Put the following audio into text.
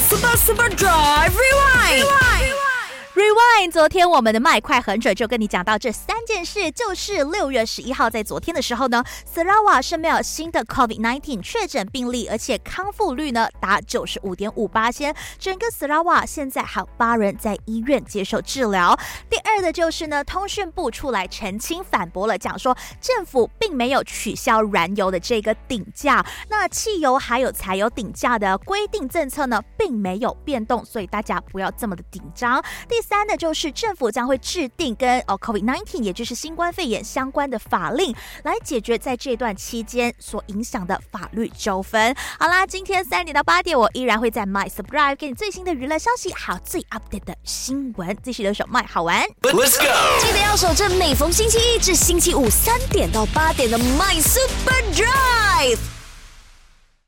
Super Super Drive Rewind. 昨天我们的麦快很准，就跟你讲到这三件事，就是六月十一号在昨天的时候呢，Sarawa 是没有新的 COVID-19 确诊病例，而且康复率呢达九十五点五八千，整个 s a r a w a 现在还有八人在医院接受治疗。第二的就是呢，通讯部出来澄清反驳了，讲说政府并没有取消燃油的这个顶价，那汽油还有柴油顶价的规定政策呢，并没有变动，所以大家不要这么的紧张。第三的就是政府将会制定跟哦 COVID-19，也就是新冠肺炎相关的法令，来解决在这段期间所影响的法律纠纷。好啦，今天三点到八点，我依然会在 My Subscribe 给你最新的娱乐消息，还有最 update 的新闻。继续留守 My 好玩，Let's go！记得要守着每逢星期一至星期五三点到八点的 My Super Drive。